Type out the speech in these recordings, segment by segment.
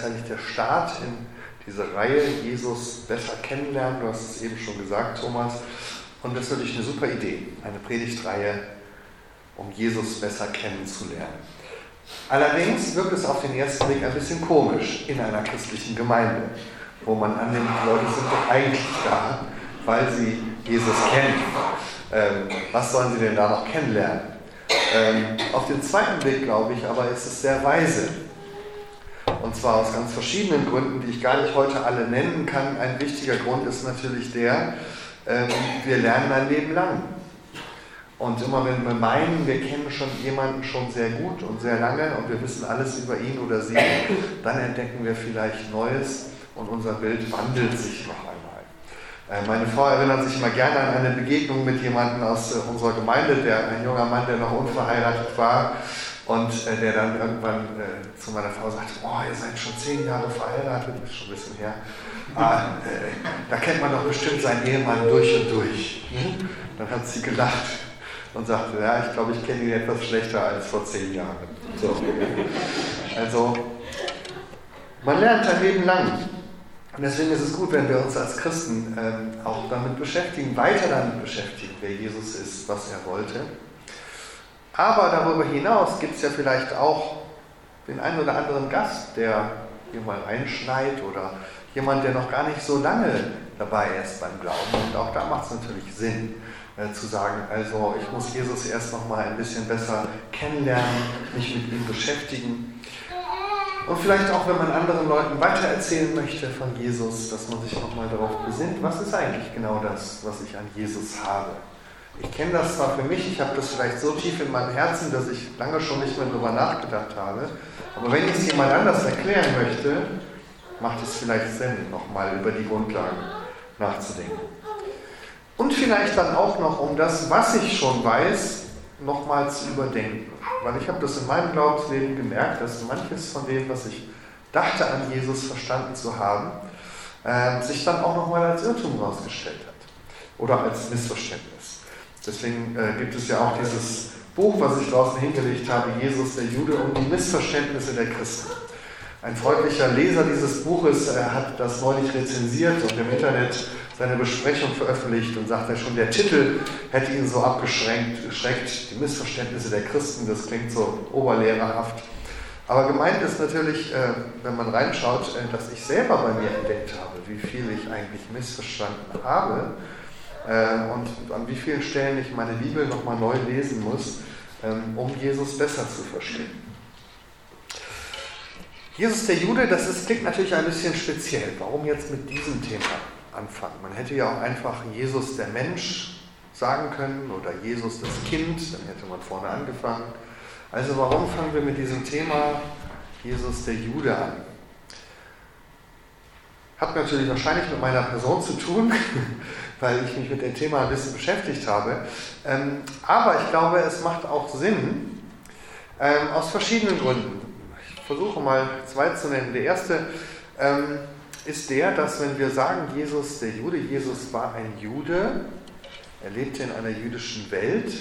Und gleichzeitig der Start in diese Reihe Jesus besser kennenlernen. Du hast es eben schon gesagt, Thomas. Und das ist natürlich eine super Idee, eine Predigtreihe, um Jesus besser kennenzulernen. Allerdings wirkt es auf den ersten Blick ein bisschen komisch in einer christlichen Gemeinde, wo man annimmt, die Leute sind doch eigentlich da, weil sie Jesus kennen. Ähm, was sollen sie denn da noch kennenlernen? Ähm, auf den zweiten Blick, glaube ich, aber ist es sehr weise. Und zwar aus ganz verschiedenen Gründen, die ich gar nicht heute alle nennen kann. Ein wichtiger Grund ist natürlich der, ähm, wir lernen ein Leben lang. Und immer wenn wir meinen, wir kennen schon jemanden schon sehr gut und sehr lange und wir wissen alles über ihn oder sie, dann entdecken wir vielleicht Neues und unser Bild wandelt sich noch einmal. Äh, meine Frau erinnert sich immer gerne an eine Begegnung mit jemandem aus äh, unserer Gemeinde, der ein junger Mann, der noch unverheiratet war und äh, der dann irgendwann zu meiner Frau sagte, oh, ihr seid schon zehn Jahre verheiratet, ist schon ein bisschen her. Ah, da kennt man doch bestimmt seinen Ehemann durch und durch. Dann hat sie gelacht und sagte, ja, ich glaube, ich kenne ihn etwas schlechter als vor zehn Jahren. So. Also, man lernt ein Leben lang. Und deswegen ist es gut, wenn wir uns als Christen ähm, auch damit beschäftigen, weiter damit beschäftigen, wer Jesus ist, was er wollte. Aber darüber hinaus gibt es ja vielleicht auch den einen oder anderen Gast, der hier mal reinschneit oder jemand, der noch gar nicht so lange dabei ist beim Glauben. Und auch da macht es natürlich Sinn, äh, zu sagen, also ich muss Jesus erst noch mal ein bisschen besser kennenlernen, mich mit ihm beschäftigen. Und vielleicht auch, wenn man anderen Leuten weitererzählen möchte von Jesus, dass man sich noch mal darauf besinnt, was ist eigentlich genau das, was ich an Jesus habe. Ich kenne das zwar für mich, ich habe das vielleicht so tief in meinem Herzen, dass ich lange schon nicht mehr darüber nachgedacht habe, aber wenn ich es jemand anders erklären möchte, macht es vielleicht Sinn, nochmal über die Grundlagen nachzudenken. Und vielleicht dann auch noch, um das, was ich schon weiß, nochmal zu überdenken. Weil ich habe das in meinem Glaubensleben gemerkt, dass manches von dem, was ich dachte an Jesus verstanden zu haben, äh, sich dann auch nochmal als Irrtum herausgestellt hat. Oder als Missverständnis. Deswegen äh, gibt es ja auch dieses Buch, was ich draußen hingelegt habe, Jesus der Jude und die Missverständnisse der Christen. Ein freundlicher Leser dieses Buches äh, hat das neulich rezensiert und im Internet seine Besprechung veröffentlicht und sagte schon, der Titel hätte ihn so abgeschränkt, geschreckt, die Missverständnisse der Christen, das klingt so oberlehrerhaft. Aber gemeint ist natürlich, äh, wenn man reinschaut, äh, dass ich selber bei mir entdeckt habe, wie viel ich eigentlich missverstanden habe und an wie vielen Stellen ich meine Bibel nochmal neu lesen muss, ähm, um Jesus besser zu verstehen. Jesus der Jude, das ist, klingt natürlich ein bisschen speziell. Warum jetzt mit diesem Thema? anfangen. Man hätte ja auch einfach Jesus der Mensch sagen können oder Jesus das Kind, dann hätte man vorne angefangen. Also warum fangen wir mit diesem Thema Jesus der Jude an? Hat natürlich wahrscheinlich mit meiner Person zu tun, weil ich mich mit dem Thema ein bisschen beschäftigt habe. Ähm, aber ich glaube, es macht auch Sinn, ähm, aus verschiedenen Gründen. Ich versuche mal zwei zu nennen. Der erste, ähm, ist der, dass wenn wir sagen, Jesus, der Jude, Jesus war ein Jude, er lebte in einer jüdischen Welt,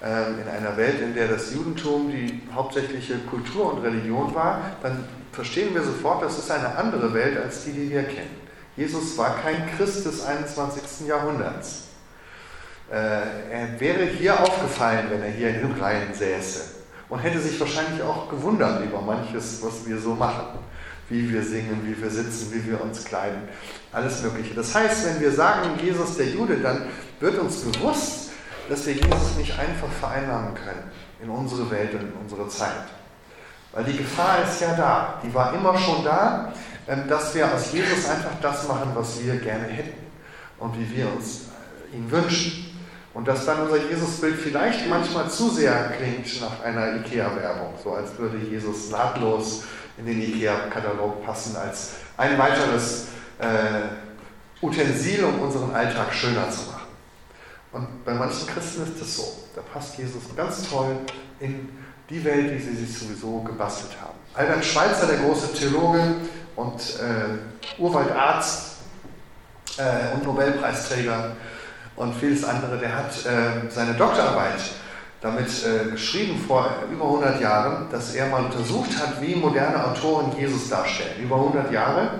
in einer Welt, in der das Judentum die hauptsächliche Kultur und Religion war, dann verstehen wir sofort, das ist eine andere Welt als die, die wir kennen. Jesus war kein Christ des 21. Jahrhunderts. Äh, er wäre hier aufgefallen, wenn er hier in den Reihen säße und hätte sich wahrscheinlich auch gewundert über manches, was wir so machen wie wir singen, wie wir sitzen, wie wir uns kleiden, alles Mögliche. Das heißt, wenn wir sagen, Jesus der Jude, dann wird uns bewusst, dass wir Jesus nicht einfach vereinnahmen können in unsere Welt und in unsere Zeit. Weil die Gefahr ist ja da, die war immer schon da, dass wir aus Jesus einfach das machen, was wir gerne hätten und wie wir uns äh, ihn wünschen. Und dass dann unser Jesusbild vielleicht manchmal zu sehr klingt nach einer IKEA-Werbung, so als würde Jesus nahtlos in den IKEA-Katalog passen als ein weiteres äh, Utensil, um unseren Alltag schöner zu machen. Und bei manchen Christen ist das so. Da passt Jesus ganz toll in die Welt, die sie sich sowieso gebastelt haben. Albert Schweitzer, der große Theologe, und äh, Urwaldarzt äh, und Nobelpreisträger und vieles andere. Der hat äh, seine Doktorarbeit damit äh, geschrieben vor über 100 Jahren, dass er mal untersucht hat, wie moderne Autoren Jesus darstellen. Über 100 Jahre.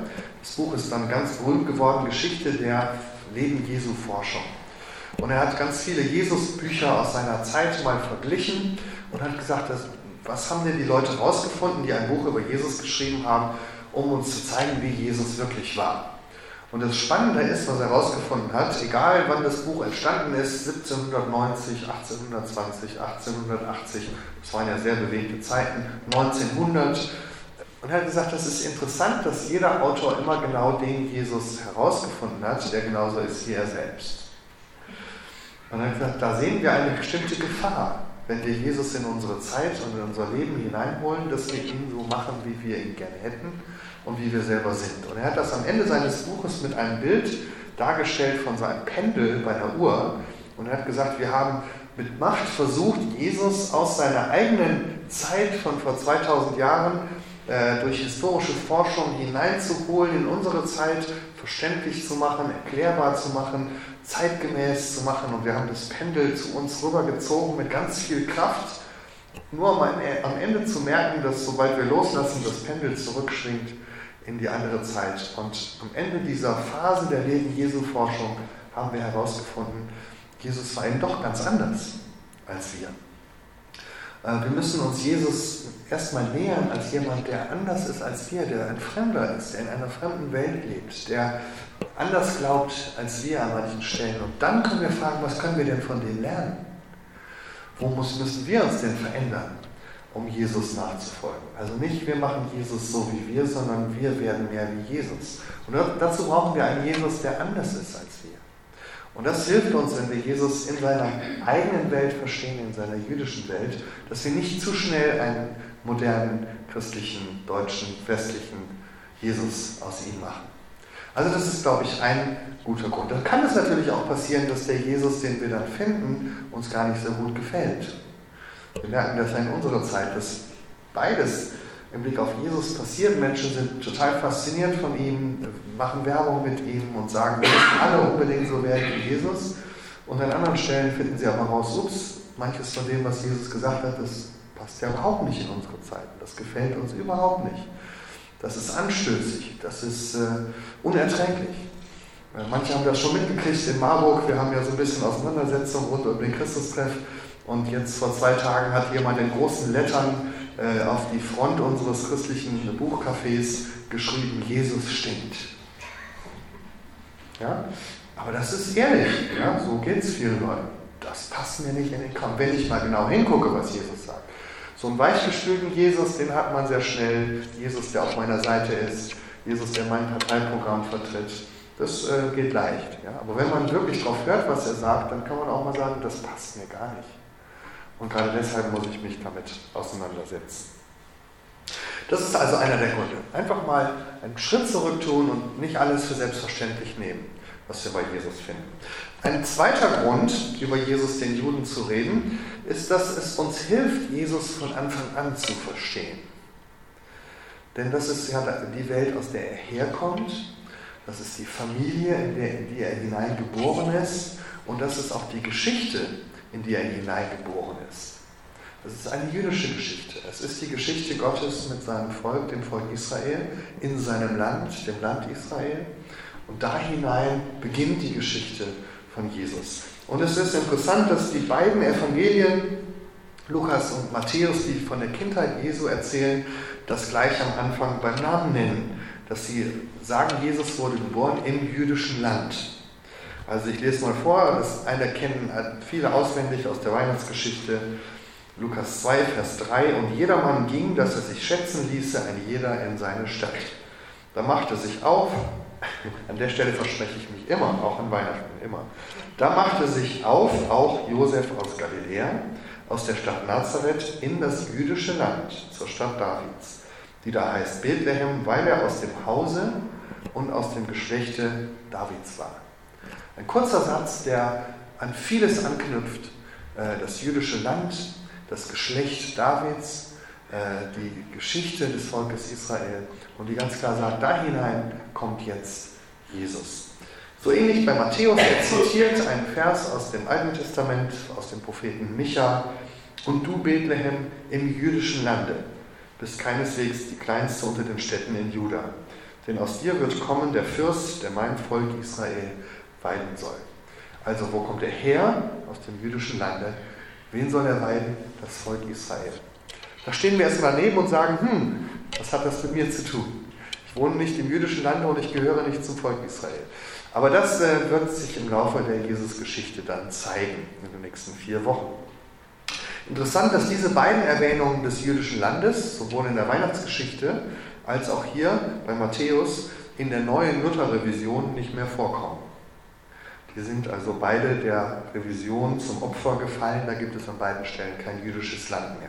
Das Buch ist dann ganz berühmt geworden, Geschichte der Leben Jesu Forschung. Und er hat ganz viele Jesus-Bücher aus seiner Zeit mal verglichen und hat gesagt, dass, was haben denn die Leute herausgefunden, die ein Buch über Jesus geschrieben haben, um uns zu zeigen, wie Jesus wirklich war. Und das Spannende ist, was er herausgefunden hat, egal wann das Buch entstanden ist, 1790, 1820, 1880, das waren ja sehr bewegte Zeiten, 1900, und er hat gesagt, das ist interessant, dass jeder Autor immer genau den Jesus herausgefunden hat, der genauso ist wie er selbst. Und er hat gesagt, da sehen wir eine bestimmte Gefahr, wenn wir Jesus in unsere Zeit und in unser Leben hineinholen, dass wir ihn so machen, wie wir ihn gerne hätten und wie wir selber sind. Und er hat das am Ende seines Buches mit einem Bild dargestellt von seinem Pendel bei einer Uhr. Und er hat gesagt, wir haben mit Macht versucht, Jesus aus seiner eigenen Zeit von vor 2000 Jahren äh, durch historische Forschung hineinzuholen in unsere Zeit, verständlich zu machen, erklärbar zu machen, zeitgemäß zu machen. Und wir haben das Pendel zu uns rübergezogen mit ganz viel Kraft, nur um am Ende zu merken, dass sobald wir loslassen, das Pendel zurückschwingt in die andere Zeit. Und am Ende dieser Phase der Leben Jesu-Forschung haben wir herausgefunden, Jesus war eben doch ganz anders als wir. Äh, wir müssen uns Jesus erstmal nähern als jemand, der anders ist als wir, der ein Fremder ist, der in einer fremden Welt lebt, der anders glaubt als wir an manchen Stellen. Und dann können wir fragen, was können wir denn von denen lernen? Wo müssen wir uns denn verändern? Um Jesus nachzufolgen. Also nicht wir machen Jesus so wie wir, sondern wir werden mehr wie Jesus. Und dazu brauchen wir einen Jesus, der anders ist als wir. Und das hilft uns, wenn wir Jesus in seiner eigenen Welt verstehen, in seiner jüdischen Welt, dass wir nicht zu schnell einen modernen, christlichen, deutschen, westlichen Jesus aus ihm machen. Also das ist, glaube ich, ein guter Grund. Dann kann es natürlich auch passieren, dass der Jesus, den wir dann finden, uns gar nicht so gut gefällt. Wir merken das ja in unserer Zeit, dass beides im Blick auf Jesus passiert. Menschen sind total fasziniert von ihm, machen Werbung mit ihm und sagen, wir müssen alle unbedingt so werden wie Jesus. Und an anderen Stellen finden sie aber raus, ups, manches von dem, was Jesus gesagt hat, das passt ja überhaupt nicht in unsere Zeiten. Das gefällt uns überhaupt nicht. Das ist anstößig, das ist äh, unerträglich. Äh, manche haben das schon mitgekriegt in Marburg. Wir haben ja so ein bisschen Auseinandersetzung rund um den Christustreff. Und jetzt vor zwei Tagen hat jemand in großen Lettern äh, auf die Front unseres christlichen Buchcafés geschrieben, Jesus stinkt. Ja? Aber das ist ehrlich, ja? so geht es vielen Leuten. Das passt mir nicht in den Kram. Wenn ich mal genau hingucke, was Jesus sagt. So einen weichgespülten Jesus, den hat man sehr schnell. Jesus, der auf meiner Seite ist. Jesus, der mein Parteiprogramm vertritt. Das äh, geht leicht. Ja? Aber wenn man wirklich darauf hört, was er sagt, dann kann man auch mal sagen, das passt mir gar nicht. Und gerade deshalb muss ich mich damit auseinandersetzen. Das ist also einer der Gründe. Einfach mal einen Schritt zurück tun und nicht alles für selbstverständlich nehmen, was wir bei Jesus finden. Ein zweiter Grund, über Jesus den Juden zu reden, ist, dass es uns hilft, Jesus von Anfang an zu verstehen. Denn das ist ja die Welt, aus der er herkommt. Das ist die Familie, in, die er hineingeboren ist. Und das ist auch die Geschichte, in die er hineingeboren ist. Das ist eine jüdische Geschichte. Es ist die Geschichte Gottes mit seinem Volk, dem Volk Israel, in seinem Land, dem Land Israel. Und da hinein beginnt die Geschichte von Jesus. Und es ist interessant, dass die beiden Evangelien, Lukas und Matthäus, die von der Kindheit Jesu erzählen, das gleich am Anfang beim Namen nennen. Dass sie sagen, Jesus wurde geboren im jüdischen Land. Also ich lese mal vor, das eine kennen viele auswendig aus der Weihnachtsgeschichte. Lukas 2, Vers 3. Und jedermann ging, dass er sich schätzen ließe, ein jeder in seine Stadt. Da machte sich auf, an der Stelle verspreche ich mich immer, auch an Weihnachten immer. Da machte sich auf auch Josef aus Galiläa, aus der Stadt Nazareth, in das jüdische Land, zur Stadt Davids, die da heißt Bethlehem, weil er aus dem Hause und aus dem Geschlechte Davids war. Ein kurzer Satz, der an vieles anknüpft. Äh, das jüdische Land, das Geschlecht Davids, äh, die Geschichte des Volkes Israel und die ganz klar sagt, da hinein kommt jetzt Jesus. So ähnlich bei Matthäus, er zitiert einen Vers aus dem Alten Testament, aus dem Propheten Micha. Und du, Bethlehem, im jüdischen Lande, bist keineswegs die kleinste unter den Städten in Juda. Denn aus dir wird kommen der Fürst, der mein Volk Israel weiden soll. Also, wo kommt er her? Aus dem jüdischen Lande. Wen soll er weiden? Das Volk Israel. Da stehen wir erstmal daneben und sagen, hm, was hat das mit mir zu tun? Ich wohne nicht im jüdischen Lande und ich gehöre nicht zum Volk Israel. Aber das äh, wird sich im Laufe der Jesus-Geschichte dann zeigen, in den nächsten vier Wochen. Interessant, dass diese beiden Erwähnungen des jüdischen Landes, sowohl in der Weihnachtsgeschichte als auch hier bei Matthäus, in der neuen Luther-Revision nicht mehr vorkommen. Die sind also beide der Revision zum Opfer gefallen, da gibt es an beiden Stellen kein jüdisches Land mehr.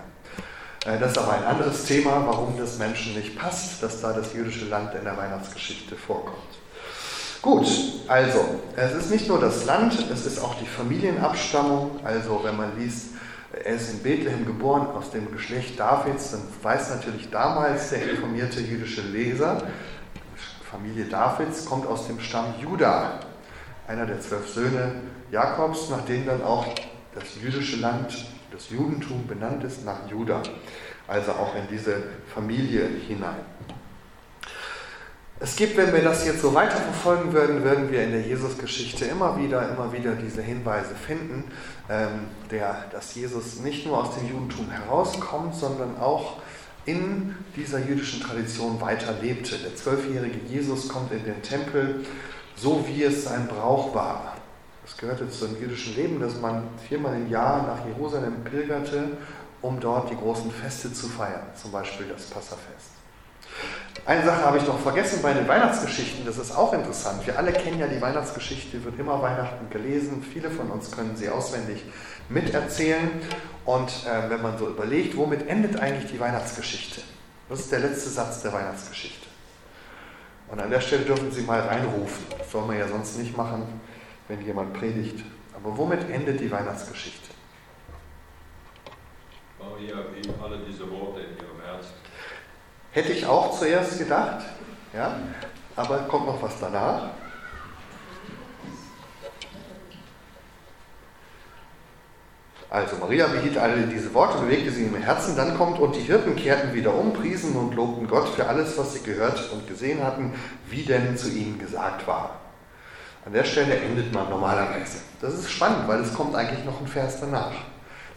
Äh, das ist aber ein anderes Thema, warum das Menschen nicht passt, dass da das jüdische Land in der Weihnachtsgeschichte vorkommt. Gut, also es ist nicht nur das Land, es ist auch die Familienabstammung. Also wenn man liest, er ist in Bethlehem geboren aus dem Geschlecht Davids, dann weiß natürlich damals der informierte jüdische Leser, Familie Davids kommt aus dem Stamm Juda, einer der zwölf Söhne Jakobs, nach denen dann auch das jüdische Land das Judentum benannt ist nach Juda, also auch in diese Familie hinein. Es gibt, wenn wir das jetzt so weiterverfolgen würden, würden wir in der Jesusgeschichte immer wieder, immer wieder diese Hinweise finden, ähm, der, dass Jesus nicht nur aus dem Judentum herauskommt, sondern auch in dieser jüdischen Tradition weiterlebte. Der zwölfjährige Jesus kommt in den Tempel, so wie es sein Brauch war. Es gehörte zum jüdischen Leben, dass man viermal im Jahr nach Jerusalem pilgerte, um dort die großen Feste zu feiern, zum Beispiel das Passafest. Eine Sache habe ich noch vergessen bei den Weihnachtsgeschichten, das ist auch interessant. Wir alle kennen ja die Weihnachtsgeschichte, wird immer Weihnachten gelesen, viele von uns können sie auswendig miterzählen. Und äh, wenn man so überlegt, womit endet eigentlich die Weihnachtsgeschichte? Das ist der letzte Satz der Weihnachtsgeschichte. Und an der Stelle dürfen Sie mal reinrufen. Das soll man ja sonst nicht machen wenn jemand predigt. Aber womit endet die Weihnachtsgeschichte? Maria blieb alle diese Worte in ihrem Herzen. Hätte ich auch zuerst gedacht, ja, aber kommt noch was danach. Also Maria behielt alle diese Worte, bewegte sie im Herzen, dann kommt und die Hirten kehrten wieder um, priesen und lobten Gott für alles, was sie gehört und gesehen hatten, wie denn zu ihnen gesagt war. An der Stelle endet man normalerweise. Das ist spannend, weil es kommt eigentlich noch ein Vers danach.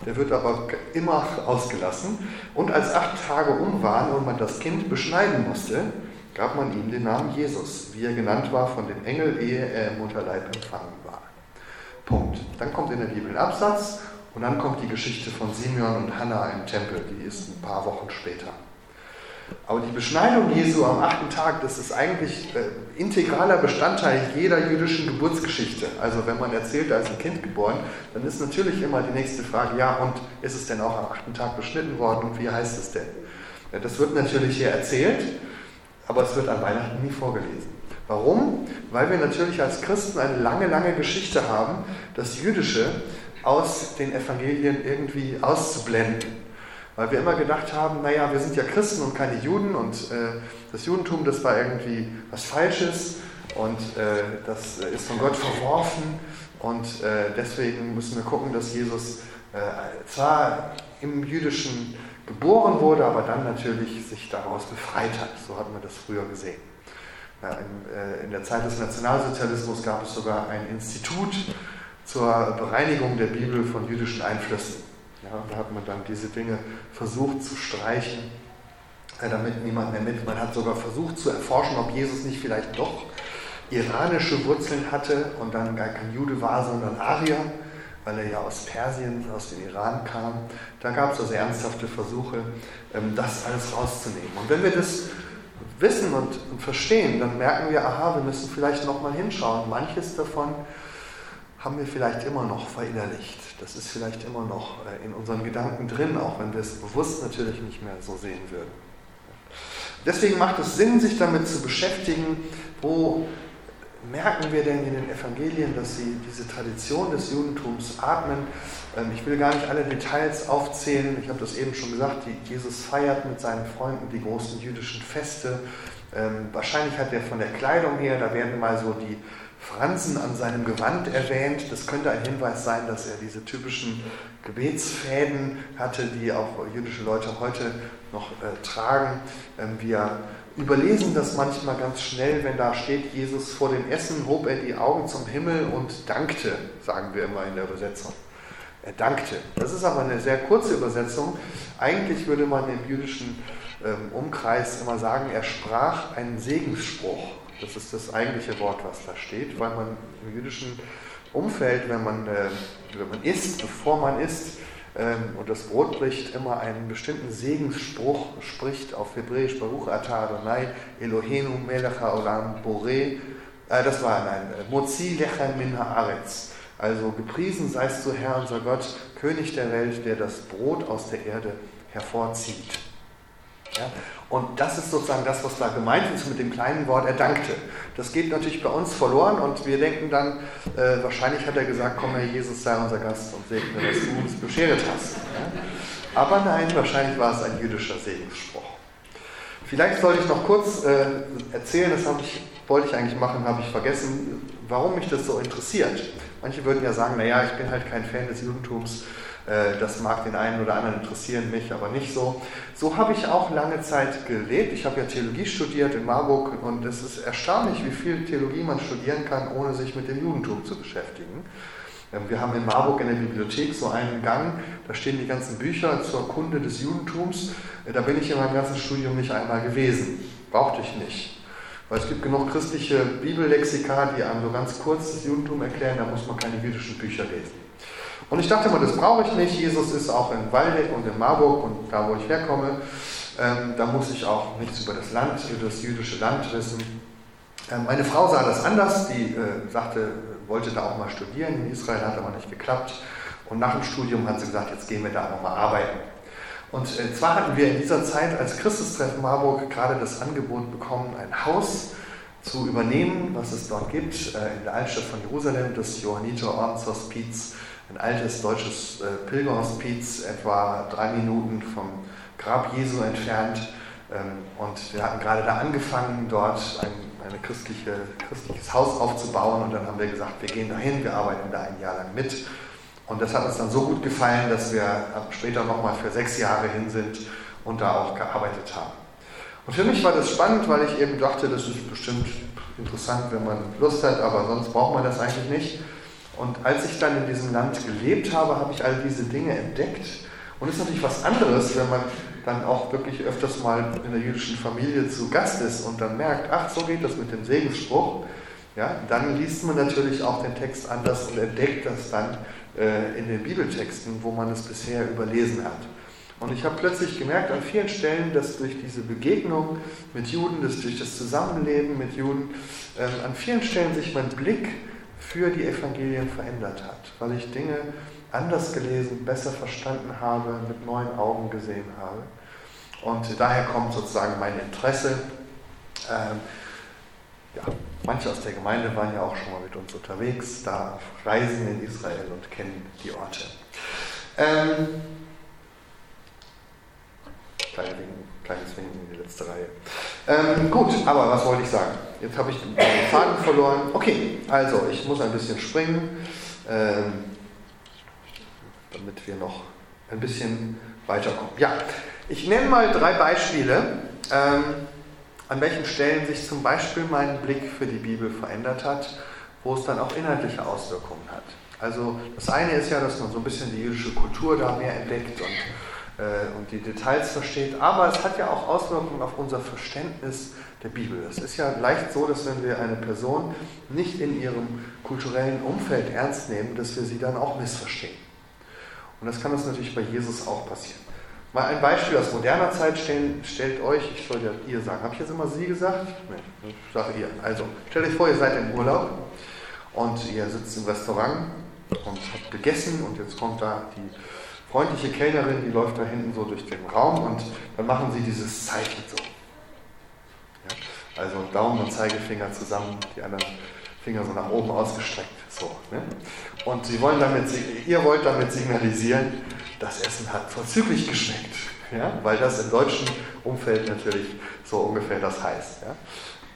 Der wird aber immer ausgelassen. Und als acht Tage um waren und man das Kind beschneiden musste, gab man ihm den Namen Jesus, wie er genannt war von dem Engel, ehe er im Mutterleib empfangen war. Punkt. Dann kommt in der Bibel ein Absatz und dann kommt die Geschichte von Simeon und Hannah im Tempel. Die ist ein paar Wochen später. Aber die Beschneidung Jesu am achten Tag, das ist eigentlich äh, integraler Bestandteil jeder jüdischen Geburtsgeschichte. Also wenn man erzählt, da ist ein Kind geboren, dann ist natürlich immer die nächste Frage, ja und ist es denn auch am achten Tag beschnitten worden und wie heißt es denn? Ja, das wird natürlich hier erzählt, aber es wird an Weihnachten nie vorgelesen. Warum? Weil wir natürlich als Christen eine lange, lange Geschichte haben, das Jüdische aus den Evangelien irgendwie auszublenden. Weil wir immer gedacht haben, naja, wir sind ja Christen und keine Juden und äh, das Judentum, das war irgendwie was Falsches und äh, das ist von Gott verworfen und äh, deswegen müssen wir gucken, dass Jesus äh, zwar im Jüdischen geboren wurde, aber dann natürlich sich daraus befreit hat. So hat man das früher gesehen. Ja, in, äh, in der Zeit des Nationalsozialismus gab es sogar ein Institut zur Bereinigung der Bibel von jüdischen Einflüssen. Ja, da hat man dann diese Dinge versucht zu streichen, äh, damit niemand mehr mit. Man hat sogar versucht zu erforschen, ob Jesus nicht vielleicht doch iranische Wurzeln hatte und dann gar kein Jude war, sondern Arier, weil er ja aus Persien, aus dem Iran kam. Da gab es also ernsthafte Versuche, ähm, das alles rauszunehmen. Und wenn wir das wissen und, verstehen, dann merken wir, aha, wir müssen vielleicht nochmal hinschauen. Manches davon haben wir vielleicht immer noch verinnerlicht. Das ist vielleicht immer noch äh, in unseren Gedanken drin, auch wenn wir es bewusst natürlich nicht mehr so sehen würden. Deswegen macht es Sinn, sich damit zu beschäftigen, wo merken wir denn in den Evangelien, dass sie diese Tradition des Judentums atmen? Ähm, ich will gar nicht alle Details aufzählen. Ich habe das eben schon gesagt. Jesus feiert mit seinen Freunden die großen jüdischen Feste. Ähm, wahrscheinlich hat er von der Kleidung her, da werden mal so die Fransen an seinem Gewand erwähnt. Das könnte ein Hinweis sein, dass er diese typischen Gebetsfäden hatte, die auch jüdische Leute heute noch äh, tragen. Ähm, wir überlesen das manchmal ganz schnell, wenn da steht, Jesus vor dem Essen hob er die Augen zum Himmel und dankte, sagen wir immer in der Übersetzung. Er dankte. Das ist aber eine sehr kurze Übersetzung. Eigentlich würde man im jüdischen ähm, Umkreis immer sagen, er sprach einen Segensspruch. Das ist das eigentliche Wort, was da steht, weil man im jüdischen Umfeld, wenn man, äh, wenn man isst, bevor man isst ähm, und das Brot bricht, immer einen bestimmten Segensspruch spricht auf Hebräisch, Baruch Atah Adonai, Elohenu melech haolam boreh, äh, das war ein Mozi lechem min haaretz. Also gepriesen seist du Herr, unser Gott, König der Welt, der das Brot aus der Erde hervorzieht. Ja? Und das ist sozusagen das, was da gemeint ist mit dem kleinen Wort, er dankte. Das geht natürlich bei uns verloren und wir denken dann, äh, wahrscheinlich hat er gesagt, komm Herr Jesus, sei unser Gast und segne, dass du uns beschert hast. Ja? Aber nein, wahrscheinlich war es ein jüdischer Segensspruch. Vielleicht sollte ich noch kurz äh, erzählen, das ich, wollte ich eigentlich machen, habe ich vergessen, warum mich das so interessiert. Manche würden ja sagen, naja, ich bin halt kein Fan des Judentums, äh, das mag den einen oder anderen interessieren, mich aber nicht so. So habe ich auch lange Zeit gelebt. Ich habe ja Theologie studiert in Marburg und es ist erstaunlich, wie viel Theologie man studieren kann, ohne sich mit dem Judentum zu beschäftigen. Ähm, wir haben in Marburg in der Bibliothek so einen Gang, da stehen die ganzen Bücher zur Kunde des Judentums. Äh, da bin ich in meinem ganzen Studium nicht einmal gewesen. Brauchte ich nicht. Weil es gibt genug christliche Bibellexika, die einem so ganz kurz das Judentum erklären, da muss man keine jüdischen Bücher lesen. Und ich dachte mal, das brauche ich nicht. Jesus ist auch in Waldeck und in Marburg und da, wo ich herkomme. Ähm, da muss ich auch nichts über das Land, über das jüdische Land wissen. Ähm, meine Frau sah das anders. Die äh, sagte, wollte da auch mal studieren. In Israel hat aber nicht geklappt. Und nach dem Studium hat sie gesagt, jetzt gehen wir da nochmal arbeiten. Und äh, zwar hatten wir in dieser Zeit als Christustreffen Marburg gerade das Angebot bekommen, ein Haus zu übernehmen, was es dort gibt, äh, in der Altstadt von Jerusalem, das Johanniter Ordenshospiz, ein altes deutsches äh, Pilgerhospiz, etwa drei Minuten vom Grab Jesu entfernt. Ähm, und wir hatten gerade da angefangen, dort ein eine christliche, christliches Haus aufzubauen und dann haben wir gesagt, wir gehen dahin, wir arbeiten da ein Jahr lang mit und das hat uns dann so gut gefallen, dass wir später nochmal für sechs Jahre hin sind und da auch gearbeitet haben. Und für mich war das spannend, weil ich eben dachte, das ist bestimmt interessant, wenn man Lust hat, aber sonst braucht man das eigentlich nicht. Und als ich dann in diesem Land gelebt habe, habe ich all diese Dinge entdeckt. Und es ist natürlich was anderes, wenn man dann auch wirklich öfters mal in der jüdischen Familie zu Gast ist und dann merkt, ach, so geht das mit dem Segensspruch. Ja, dann liest man natürlich auch den Text anders und entdeckt das dann äh, in den Bibeltexten, wo man es bisher überlesen hat. Und ich habe plötzlich gemerkt an vielen Stellen, dass durch diese Begegnung mit Juden, dass durch das Zusammenleben mit Juden, ähm, an vielen Stellen sich mein Blick für die Evangelien verändert hat, weil ich Dinge anders gelesen, besser verstanden habe, mit neuen Augen gesehen habe. Und daher kommt sozusagen mein Interesse. Ähm, ja, manche aus der Gemeinde waren ja auch schon mal mit uns unterwegs, da Reisen in Israel und kennen die Orte. Ähm, kleine Winken, kleines Winken in die letzte Reihe. Ähm, gut, aber was wollte ich sagen? Jetzt habe ich den Faden verloren. Okay, also ich muss ein bisschen springen, ähm, damit wir noch ein bisschen weiterkommen. Ja, ich nenne mal drei Beispiele. Ähm, an welchen Stellen sich zum Beispiel mein Blick für die Bibel verändert hat, wo es dann auch inhaltliche Auswirkungen hat. Also das eine ist ja, dass man so ein bisschen die jüdische Kultur da mehr entdeckt und, äh, und die Details versteht, aber es hat ja auch Auswirkungen auf unser Verständnis der Bibel. Es ist ja leicht so, dass wenn wir eine Person nicht in ihrem kulturellen Umfeld ernst nehmen, dass wir sie dann auch missverstehen. Und das kann uns natürlich bei Jesus auch passieren. Mal ein Beispiel aus moderner Zeit stellen, stellt euch, ich soll ja ihr sagen, habe ich jetzt immer sie gesagt? Nee, ich sage ihr. Also, stellt euch vor, ihr seid im Urlaub und ihr sitzt im Restaurant und habt gegessen und jetzt kommt da die freundliche Kellnerin, die läuft da hinten so durch den Raum und dann machen sie dieses Zeichen so. Ja? Also Daumen und Zeigefinger zusammen, die anderen Finger so nach oben ausgestreckt. So, ne? Und sie wollen damit, ihr wollt damit signalisieren, das Essen hat vorzüglich geschmeckt. Ja? Weil das im deutschen Umfeld natürlich so ungefähr das heißt. Ja?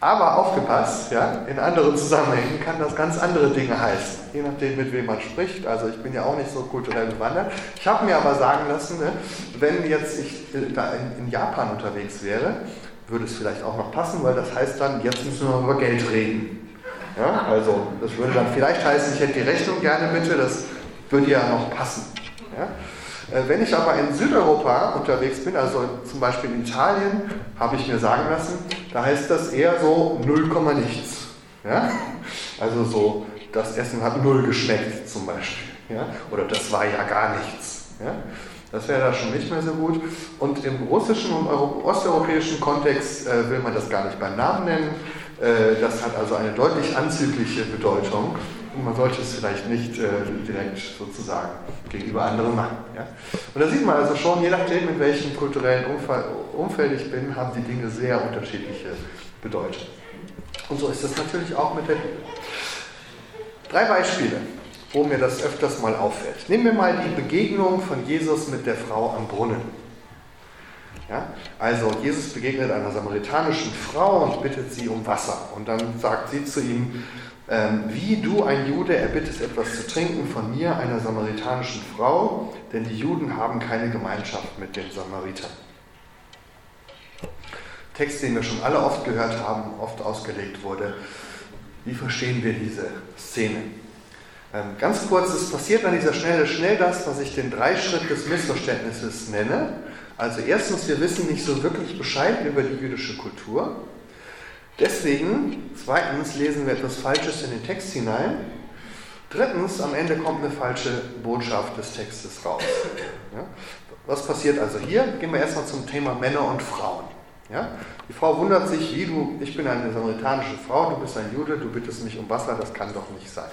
Aber aufgepasst, ja, in anderen Zusammenhängen kann das ganz andere Dinge heißen, je nachdem, mit wem man spricht. Also ich bin ja auch nicht so kulturell bewandert. Ich habe mir aber sagen lassen, ne, wenn jetzt ich äh, da in, in, Japan unterwegs wäre, würde es vielleicht auch noch passen, weil das heißt dann, jetzt müssen wir über Geld reden. Ja, also das würde dann vielleicht heißen, ich hätte die Rechnung gerne bitte, das würde ja noch passen. Ja? Äh, wenn ich aber in Südeuropa unterwegs bin, also zum Beispiel in Italien, habe ich mir sagen lassen, da heißt das eher so 0, nichts. Ja? Also so, das Essen hat null geschmeckt zum Beispiel. Ja? Oder das war ja gar nichts. Ja? Das wäre da schon nicht mehr so gut. Und im russischen und osteuropäischen Kontext äh, will man das gar nicht beim Namen nennen. Äh, das hat also eine deutlich anzügliche Bedeutung und man sollte es vielleicht nicht äh, direkt sozusagen gegenüber anderen machen. Ja? Und da sieht man also schon, je nachdem, in welchem kulturellen Umfeld ich bin, haben die Dinge sehr unterschiedliche Bedeutung. Und so ist das natürlich auch mit der Bibel. Drei Beispiele, wo mir das öfters mal auffällt. Nehmen wir mal die Begegnung von Jesus mit der Frau am Brunnen. Ja? Also Jesus begegnet einer samaritanischen Frau und bittet sie um Wasser. Und dann sagt sie zu ihm, ähm, wie du, ein Jude, erbittest etwas zu trinken von mir, einer samaritanischen Frau, denn die Juden haben keine Gemeinschaft mit den Samaritern. Text, den wir schon alle oft gehört haben, oft ausgelegt wurde. Wie verstehen wir diese Szene? Ähm, ganz kurz, es passiert an dieser Stelle schnell das, was ich den Dreischritt des Missverständnisses nenne. Also erstens, wir wissen nicht so wirklich Bescheid über die jüdische Kultur. Deswegen, zweitens, lesen wir etwas Falsches in den Text hinein. Drittens, am Ende kommt eine falsche Botschaft des Textes raus. Ja? Was passiert also hier? Gehen wir erstmal zum Thema Männer und Frauen. Ja? Die Frau wundert sich, wie du, ich bin eine samaritanische Frau, du bist ein Jude, du bittest mich um Wasser, das kann doch nicht sein.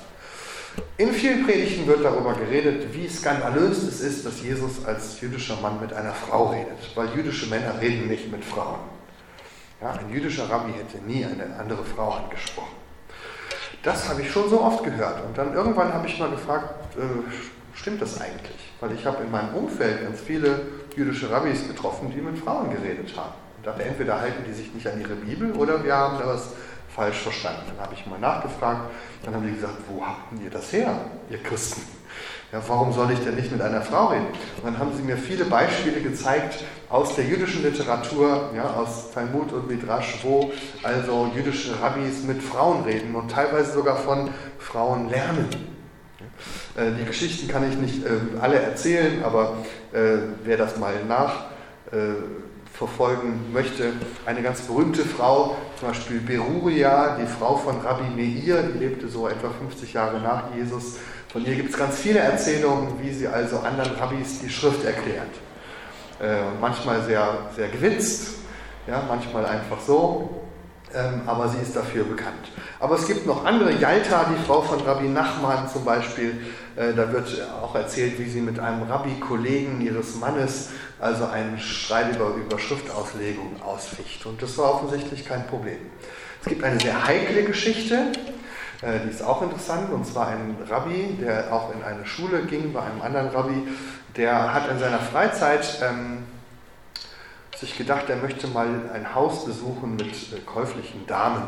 In vielen Predigten wird darüber geredet, wie skandalös es ist, dass Jesus als jüdischer Mann mit einer Frau redet, weil jüdische Männer reden nicht mit Frauen. Ja, ein jüdischer Rabbi hätte nie eine andere Frau angesprochen. Das habe ich schon so oft gehört. Und dann irgendwann habe ich mal gefragt, äh, stimmt das eigentlich? Weil ich habe in meinem Umfeld ganz viele jüdische Rabbis getroffen, die mit Frauen geredet haben. Und dachte, entweder halten die sich nicht an ihre Bibel oder wir haben da was falsch verstanden. Dann habe ich mal nachgefragt, dann haben die gesagt, wo habt ihr das her, ihr Christen? Ja, warum soll ich denn nicht mit einer Frau reden? Und dann haben sie mir viele Beispiele gezeigt aus der jüdischen Literatur, ja, aus Talmud und Midrash, wo also jüdische Rabbis mit Frauen reden und teilweise sogar von Frauen lernen. Äh, die Geschichten kann ich nicht äh, alle erzählen, aber äh, wer das mal nachverfolgen möchte, eine ganz berühmte Frau, zum Beispiel Beruria, die Frau von Rabbi Meir, die lebte so etwa 50 Jahre nach Jesus, von ihr gibt es ganz viele Erzählungen, wie sie also anderen Rabbis die Schrift erklärt. Äh, manchmal sehr, sehr gewitzt, ja, manchmal einfach so, ähm, aber sie ist dafür bekannt. Aber es gibt noch andere, Jalta, die Frau von Rabbi Nachman zum Beispiel, äh, da wird auch erzählt, wie sie mit einem Rabbi-Kollegen ihres Mannes also einen Streit über, über Schriftauslegung ausficht. Und das war offensichtlich kein Problem. Es gibt eine sehr heikle Geschichte, äh, die ist auch interessant, und zwar ein Rabbi, der auch in eine Schule ging, bei einem anderen Rabbi, der hat in seiner Freizeit ähm, sich gedacht, er möchte mal ein Haus besuchen mit äh, käuflichen Damen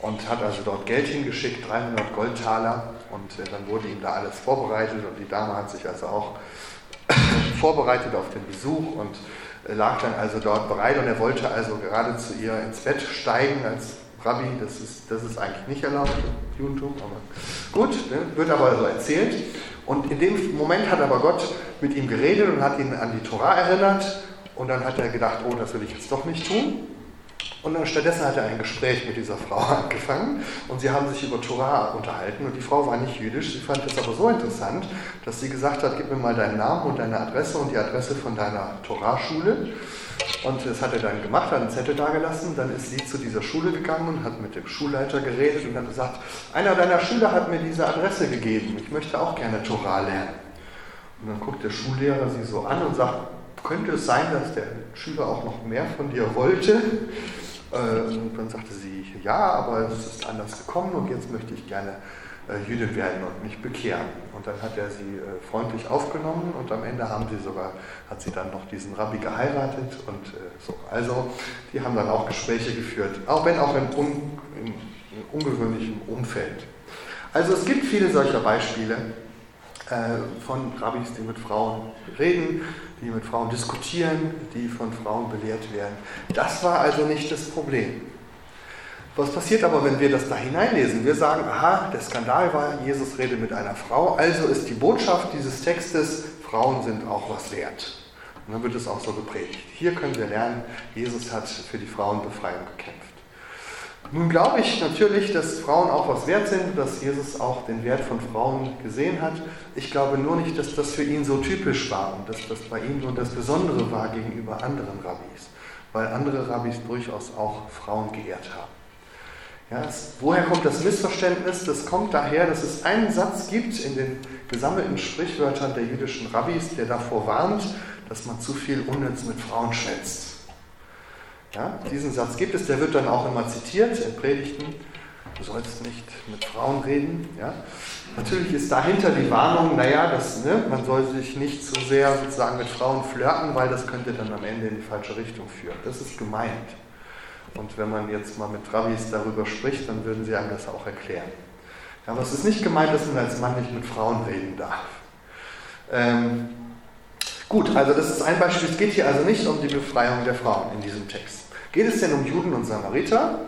und hat also dort Geld hingeschickt, 300 Goldtaler, und äh, dann wurde ihm da alles vorbereitet und die Dame hat sich also auch vorbereitet auf den Besuch und lag dann also dort bereit und er wollte also gerade zu ihr ins Bett steigen als Rabbi, das ist, das ist eigentlich nicht erlaubt im Judentum, aber gut, ne, wird aber so erzählt. Und in dem Moment hat aber Gott mit ihm geredet und hat ihn an die Tora erinnert. Und dann hat er gedacht, oh, das will ich jetzt doch nicht tun. Und dann stattdessen hat er ein Gespräch mit dieser Frau angefangen und sie haben sich über Torah unterhalten und die Frau war nicht jüdisch, sie fand das aber so interessant, dass sie gesagt hat, gib mir mal deinen Namen und deine Adresse und die Adresse von deiner Torah-Schule. Und das hat er dann gemacht, hat einen Zettel dagelassen. Dann ist sie zu dieser Schule gegangen und hat mit dem Schulleiter geredet und hat gesagt, einer deiner Schüler hat mir diese Adresse gegeben. Ich möchte auch gerne Torah lernen. Und dann guckt der Schullehrer sie so an und sagt, könnte es sein, dass der Schüler auch noch mehr von dir wollte? Äh, und dann sagte sie, ja, aber es ist anders gekommen und jetzt möchte ich gerne äh, Jüdin werden und mich bekehren. Und dann hat er sie äh, freundlich aufgenommen und am Ende haben sie sogar, hat sie dann noch diesen Rabbi geheiratet und so. Also die haben dann auch Gespräche geführt, auch wenn auch in, un, in ungewöhnlichem Umfeld. Also es gibt viele solcher Beispiele von Rabbis, die mit Frauen reden, die mit Frauen diskutieren, die von Frauen belehrt werden. Das war also nicht das Problem. Was passiert aber, wenn wir das da hineinlesen? Wir sagen, aha, der Skandal war, Jesus redet mit einer Frau, also ist die Botschaft dieses Textes, Frauen sind auch was wert. Und dann wird es auch so gepredigt. Hier können wir lernen, Jesus hat für die Frauenbefreiung gekämpft. Nun glaube ich natürlich, dass Frauen auch was wert sind, dass Jesus auch den Wert von Frauen gesehen hat. Ich glaube nur nicht, dass das für ihn so typisch war und dass das bei ihm so das Besondere war gegenüber anderen Rabbis, weil andere Rabbis durchaus auch Frauen geehrt haben. Ja, es, woher kommt das Missverständnis? Das kommt daher, dass es einen Satz gibt in den gesammelten Sprichwörtern der jüdischen Rabbis, der davor warnt, dass man zu viel unnütz mit Frauen schwätzt. Ja, diesen Satz gibt es, der wird dann auch immer zitiert in Predigten. Du sollst nicht mit Frauen reden. Ja. Natürlich ist dahinter die Warnung, naja, das, ne, man soll sich nicht zu sehr sozusagen mit Frauen flirten, weil das könnte dann am Ende in die falsche Richtung führen. Das ist gemeint. Und wenn man jetzt mal mit Rabbis darüber spricht, dann würden sie einem das auch erklären. Ja, aber es ist nicht gemeint, dass man als Mann nicht mit Frauen reden darf. Ähm, gut, also das ist ein Beispiel. Es geht hier also nicht um die Befreiung der Frauen in diesem Text. Geht es denn um Juden und Samariter?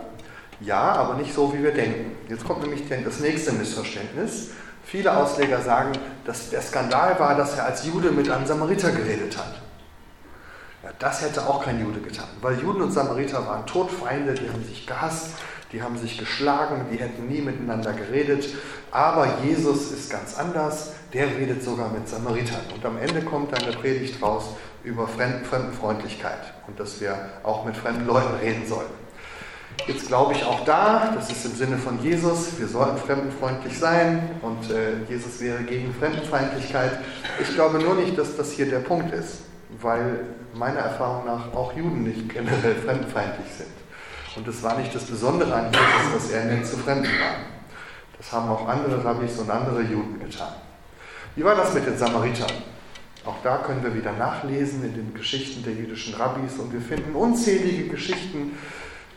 Ja, aber nicht so, wie wir denken. Jetzt kommt nämlich das nächste Missverständnis. Viele Ausleger sagen, dass der Skandal war, dass er als Jude mit einem Samariter geredet hat. Ja, das hätte auch kein Jude getan, weil Juden und Samariter waren Todfeinde, die haben sich gehasst, die haben sich geschlagen, die hätten nie miteinander geredet. Aber Jesus ist ganz anders, der redet sogar mit Samaritern. Und am Ende kommt dann eine Predigt raus über Fremdenfreundlichkeit und dass wir auch mit fremden Leuten reden sollen. Jetzt glaube ich auch da, das ist im Sinne von Jesus, wir sollten fremdenfreundlich sein und äh, Jesus wäre gegen Fremdenfeindlichkeit. Ich glaube nur nicht, dass das hier der Punkt ist, weil meiner Erfahrung nach auch Juden nicht generell fremdenfeindlich sind. Und es war nicht das Besondere an Jesus, dass er nett zu Fremden war. Das haben auch andere Rabbis und andere Juden getan. Wie war das mit den Samaritern? Auch da können wir wieder nachlesen in den Geschichten der jüdischen Rabbis und wir finden unzählige Geschichten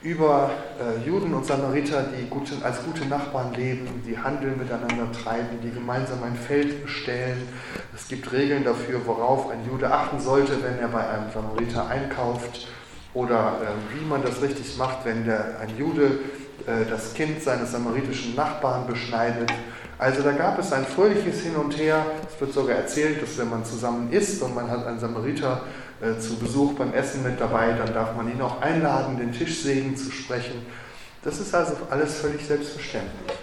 über äh, Juden und Samariter, die gute, als gute Nachbarn leben, die Handel miteinander treiben, die gemeinsam ein Feld bestellen. Es gibt Regeln dafür, worauf ein Jude achten sollte, wenn er bei einem Samariter einkauft oder äh, wie man das richtig macht, wenn der, ein Jude äh, das Kind seines samaritischen Nachbarn beschneidet. Also da gab es ein fröhliches Hin und Her. Es wird sogar erzählt, dass wenn man zusammen isst und man hat einen Samariter äh, zu Besuch beim Essen mit dabei, dann darf man ihn auch einladen, den Tischsegen zu sprechen. Das ist also alles völlig selbstverständlich.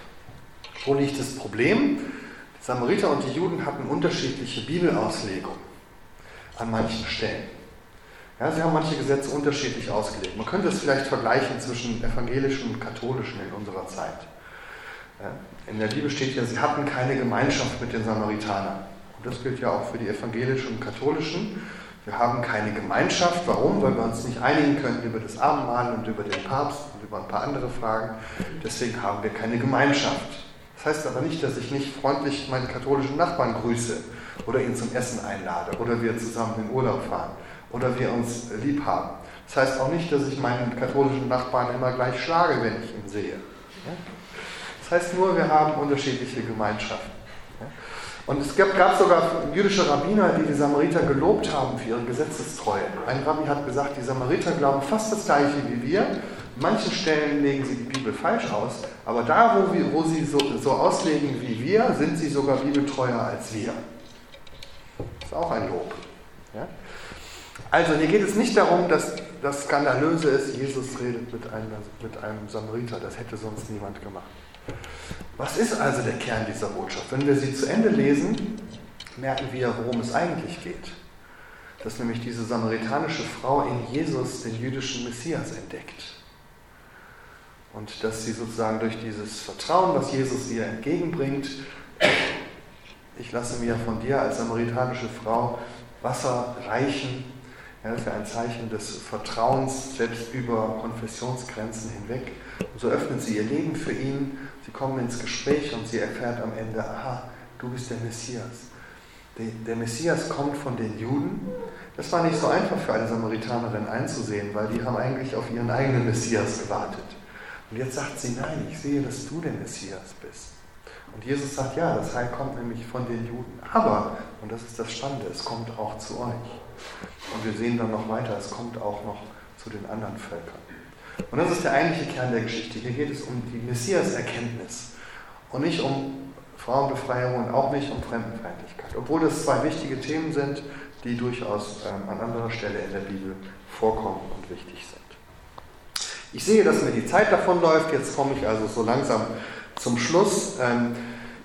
Wo liegt das Problem? Die Samariter und die Juden hatten unterschiedliche Bibelauslegungen an manchen Stellen. Ja, sie haben manche Gesetze unterschiedlich ausgelegt. Man könnte es vielleicht vergleichen zwischen evangelischen und katholischen in unserer Zeit. In der Bibel steht ja, sie hatten keine Gemeinschaft mit den Samaritanern. Und das gilt ja auch für die evangelischen und katholischen. Wir haben keine Gemeinschaft. Warum? Weil wir uns nicht einigen können über das Abendmahl und über den Papst und über ein paar andere Fragen. Deswegen haben wir keine Gemeinschaft. Das heißt aber nicht, dass ich nicht freundlich meinen katholischen Nachbarn grüße oder ihn zum Essen einlade oder wir zusammen in Urlaub fahren oder wir uns lieb haben. Das heißt auch nicht, dass ich meinen katholischen Nachbarn immer gleich schlage, wenn ich ihn sehe. Das heißt nur, wir haben unterschiedliche Gemeinschaften. Und es gab, gab, sogar jüdische Rabbiner, die die Samariter gelobt haben für ihre Gesetzestreue. Ein Rabbi hat gesagt, die Samariter glauben fast das gleiche wie wir. An manchen Stellen legen sie die Bibel falsch aus, aber da, wo, wir, wo sie so, so auslegen wie wir, sind sie sogar bibeltreuer als wir. Das ist auch ein Lob. Ja? Also hier geht es nicht darum, dass das Skandalöse ist, Jesus redet mit einem, mit einem Samariter. Das hätte sonst niemand gemacht. Was ist also der Kern dieser Botschaft? Wenn wir sie zu Ende lesen, merken wir, worum es eigentlich geht. Dass nämlich diese samaritanische Frau in Jesus den jüdischen Messias entdeckt. Und dass sie sozusagen durch dieses Vertrauen, was Jesus ihr entgegenbringt, ich lasse mir von dir als samaritanische Frau Wasser reichen, Ja, das ist ja ein Zeichen des Vertrauens, selbst über Konfessionsgrenzen hinweg. Und so öffnet sie ihr Leben für ihn, sie kommen ins Gespräch und sie erfährt am Ende, aha, du bist der Messias. Der Messias kommt von den Juden. Das war nicht so einfach für eine Samaritanerin einzusehen, weil die haben eigentlich auf ihren eigenen Messias gewartet. Und jetzt sagt sie, nein, ich sehe, dass du der Messias bist. Und Jesus sagt, ja, das Heil kommt nämlich von den Juden. Aber, und das ist das Spannende, es kommt auch zu euch. Und wir sehen dann noch weiter, es kommt auch noch zu den anderen Völkern. Und das ist der eigentliche Kern der Geschichte. Hier geht es um die Messias-Erkenntnis und nicht um Frauenbefreiung und auch nicht um Fremdenfeindlichkeit. Obwohl das zwei wichtige Themen sind, die durchaus ähm, an anderer Stelle in der Bibel vorkommen und wichtig sind. Ich sehe, dass mir die Zeit davonläuft. Jetzt komme ich also so langsam zum Schluss. Ähm,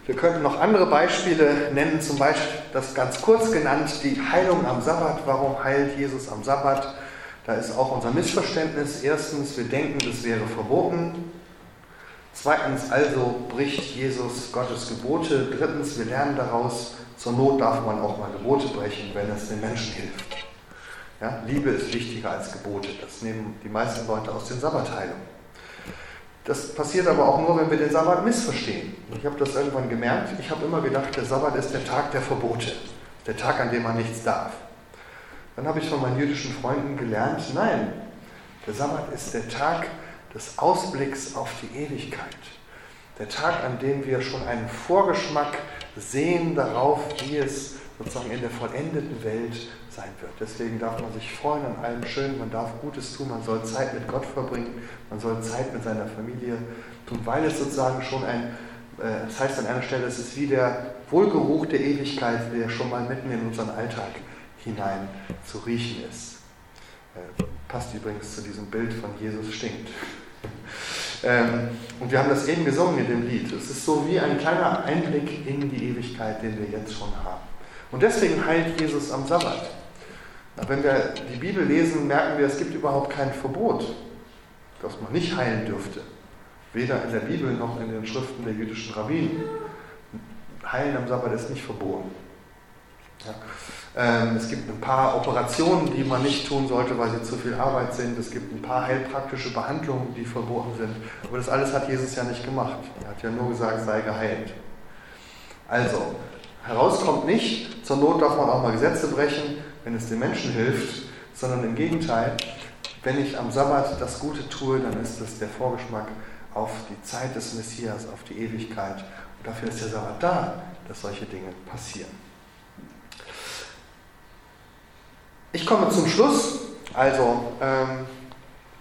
wir könnten noch andere Beispiele nennen, zum Beispiel das ganz kurz genannt, die Heilung am Sabbat. Warum heilt Jesus am Sabbat? Da ist auch unser Missverständnis. Erstens, wir denken, das wäre verboten. Zweitens, also bricht Jesus Gottes Gebote. Drittens, wir lernen daraus, zur Not darf man auch mal Gebote brechen, wenn es den Menschen hilft. Ja, Liebe ist wichtiger als Gebote. Das nehmen die meisten Leute aus den Sabbatheilungen. Das passiert aber auch nur, wenn wir den Sabbat missverstehen. Ich habe das irgendwann gemerkt. Ich habe immer gedacht, der Sabbat ist der Tag der Verbote, der Tag, an dem man nichts darf. Dann habe ich von meinen jüdischen Freunden gelernt, nein, der Sabbat ist der Tag des Ausblicks auf die Ewigkeit. Der Tag, an dem wir schon einen Vorgeschmack sehen darauf, wie es sozusagen in der vollendeten Welt sein wird. Deswegen darf man sich freuen an allem Schönen, man darf Gutes tun, man soll Zeit mit Gott verbringen, man soll Zeit mit seiner Familie tun, weil es sozusagen schon ein, äh, das heißt an einer Stelle, es ist wie der Wohlgeruch der Ewigkeit, der schon mal mitten in unseren Alltag hinein zu riechen ist. Äh, passt übrigens zu diesem Bild von Jesus stinkt. Ähm, und wir haben das eben gesungen in dem Lied. Es ist so wie ein kleiner Einblick in die Ewigkeit, den wir jetzt schon haben. Und deswegen heilt Jesus am Sabbat. Wenn wir die Bibel lesen, merken wir, es gibt überhaupt kein Verbot, dass man nicht heilen dürfte. Weder in der Bibel noch in den Schriften der jüdischen Rabbinen. Heilen am Sabbat ist nicht verboten. Ja. Ähm, es gibt ein paar Operationen, die man nicht tun sollte, weil sie zu viel Arbeit sind. Es gibt ein paar heilpraktische Behandlungen, die verboten sind. Aber das alles hat Jesus ja nicht gemacht. Er hat ja nur gesagt, sei geheilt. Also, herauskommt nicht, zur Not darf man auch mal Gesetze brechen, wenn es den Menschen hilft, sondern im Gegenteil, wenn ich am Sabbat das Gute tue, dann ist das der Vorgeschmack auf die Zeit des Messias, auf die Ewigkeit. Und dafür ist der Sabbat da, dass solche Dinge passieren. Ich komme zum Schluss. Also, ähm,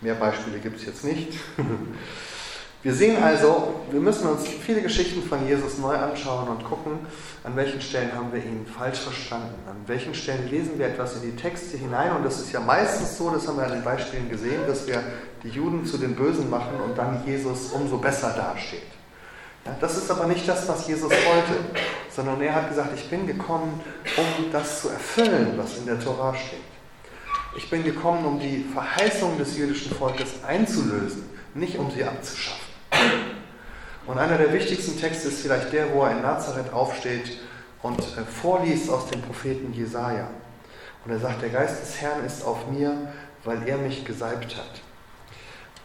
mehr Beispiele gibt es jetzt nicht. Wir sehen also, wir müssen uns viele Geschichten von Jesus neu anschauen und gucken, an welchen Stellen haben wir ihn falsch verstanden, an welchen Stellen lesen wir etwas in die Texte hinein. Und das ist ja meistens so, das haben wir an den Beispielen gesehen, dass wir die Juden zu den Bösen machen und dann Jesus umso besser dasteht. Das ist aber nicht das, was Jesus wollte, sondern er hat gesagt, ich bin gekommen, um das zu erfüllen, was in der Tora steht. Ich bin gekommen, um die Verheißung des jüdischen Volkes einzulösen, nicht um sie abzuschaffen. Und einer der wichtigsten Texte ist vielleicht der, wo er in Nazareth aufsteht und äh, vorliest aus dem Propheten Jesaja. Und er sagt: Der Geist des Herrn ist auf mir, weil er mich gesalbt hat.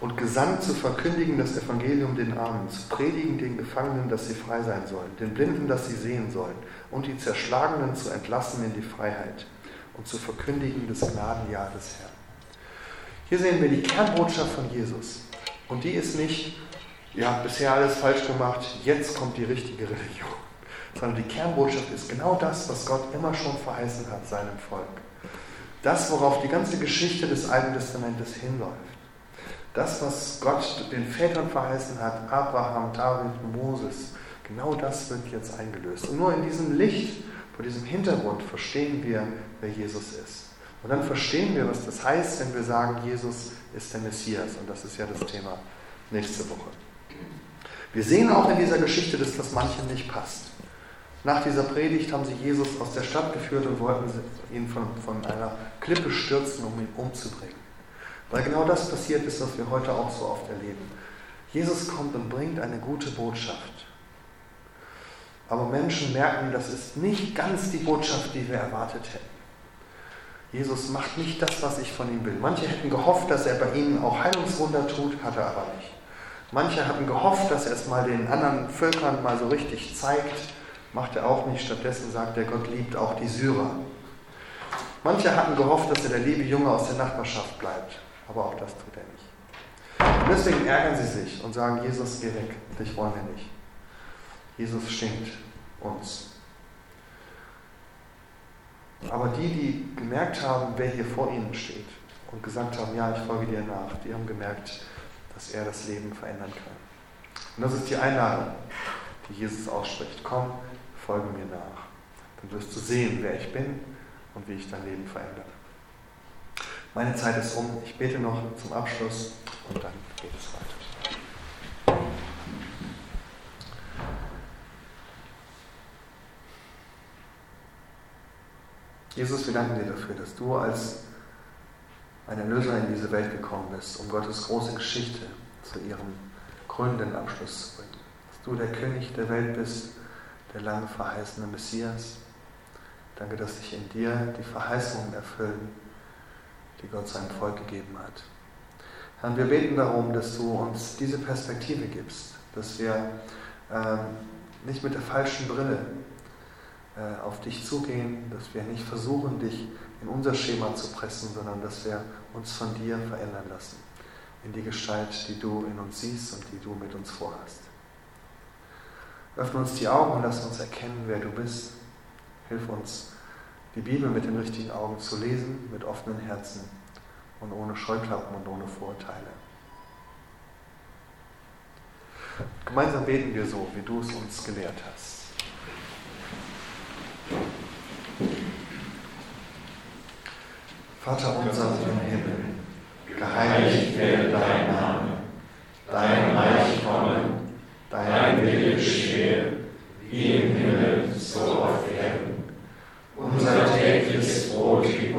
Und gesandt zu verkündigen das Evangelium den Armen, zu predigen den Gefangenen, dass sie frei sein sollen, den Blinden, dass sie sehen sollen, und die Zerschlagenen zu entlassen in die Freiheit und zu verkündigen das Gnadenjahr des Herrn. Hier sehen wir die Kernbotschaft von Jesus. Und die ist nicht, ja, bisher alles falsch gemacht, jetzt kommt die richtige Religion. Sondern die Kernbotschaft ist genau das, was Gott immer schon verheißen hat seinem Volk. Das, worauf die ganze Geschichte des Alten Testamentes hinläuft. Das, was Gott den Vätern verheißen hat, Abraham, David, Moses, genau das wird jetzt eingelöst. Und nur in diesem Licht, vor diesem Hintergrund verstehen wir, wer Jesus ist. Und dann verstehen wir, was das heißt, wenn wir sagen, Jesus ist der Messias. Und das ist ja das Thema nächste Woche. Wir sehen auch in dieser Geschichte, dass das manchen nicht passt. Nach dieser Predigt haben sie Jesus aus der Stadt geführt und wollten ihn von, von einer Klippe stürzen, um ihn umzubringen. Weil genau das passiert ist, was wir heute auch so oft erleben. Jesus kommt und bringt eine gute Botschaft. Aber Menschen merken, das ist nicht ganz die Botschaft, die wir erwartet hätten. Jesus macht nicht das, was ich von ihm will. Manche hätten gehofft, dass er bei ihnen auch Heilungswunder tut, hat er aber nicht. Manche hatten gehofft, dass er es mal den anderen Völkern mal so richtig zeigt, macht er auch nicht. Stattdessen sagt er, Gott liebt auch die Syrer. Manche hatten gehofft, dass er der liebe Junge aus der Nachbarschaft bleibt, aber auch das tut er nicht. Und deswegen ärgern sie sich und sagen, Jesus, geh weg, dich wollen wir nicht. Jesus schenkt uns. Aber die, die gemerkt haben, wer hier vor ihnen steht und gesagt haben, ja, ich folge dir nach, die haben gemerkt, dass er das Leben verändern kann. Und das ist die Einladung, die Jesus ausspricht. Komm, folge mir nach. Dann wirst du sehen, wer ich bin und wie ich dein Leben verändere. Meine Zeit ist um. Ich bete noch zum Abschluss und dann geht es weiter. Jesus, wir danken dir dafür, dass du als ein Erlöser in diese Welt gekommen bist, um Gottes große Geschichte zu ihrem krönenden Abschluss zu bringen. Dass du der König der Welt bist, der lange verheißene Messias. Danke, dass sich in dir die Verheißungen erfüllen, die Gott seinem Volk gegeben hat. Herr, wir beten darum, dass du uns diese Perspektive gibst, dass wir ähm, nicht mit der falschen Brille äh, auf dich zugehen, dass wir nicht versuchen, dich in unser Schema zu pressen, sondern dass wir uns von dir verändern lassen, in die Gestalt, die du in uns siehst und die du mit uns vorhast. Öffne uns die Augen und lass uns erkennen, wer du bist. Hilf uns, die Bibel mit den richtigen Augen zu lesen, mit offenen Herzen und ohne Scheuklappen und ohne Vorurteile. Gemeinsam beten wir so, wie du es uns gelehrt hast. Vater unser im Himmel, geheiligt werde dein Name, dein Reich komme, dein Wille geschehe, wie im Himmel, so auf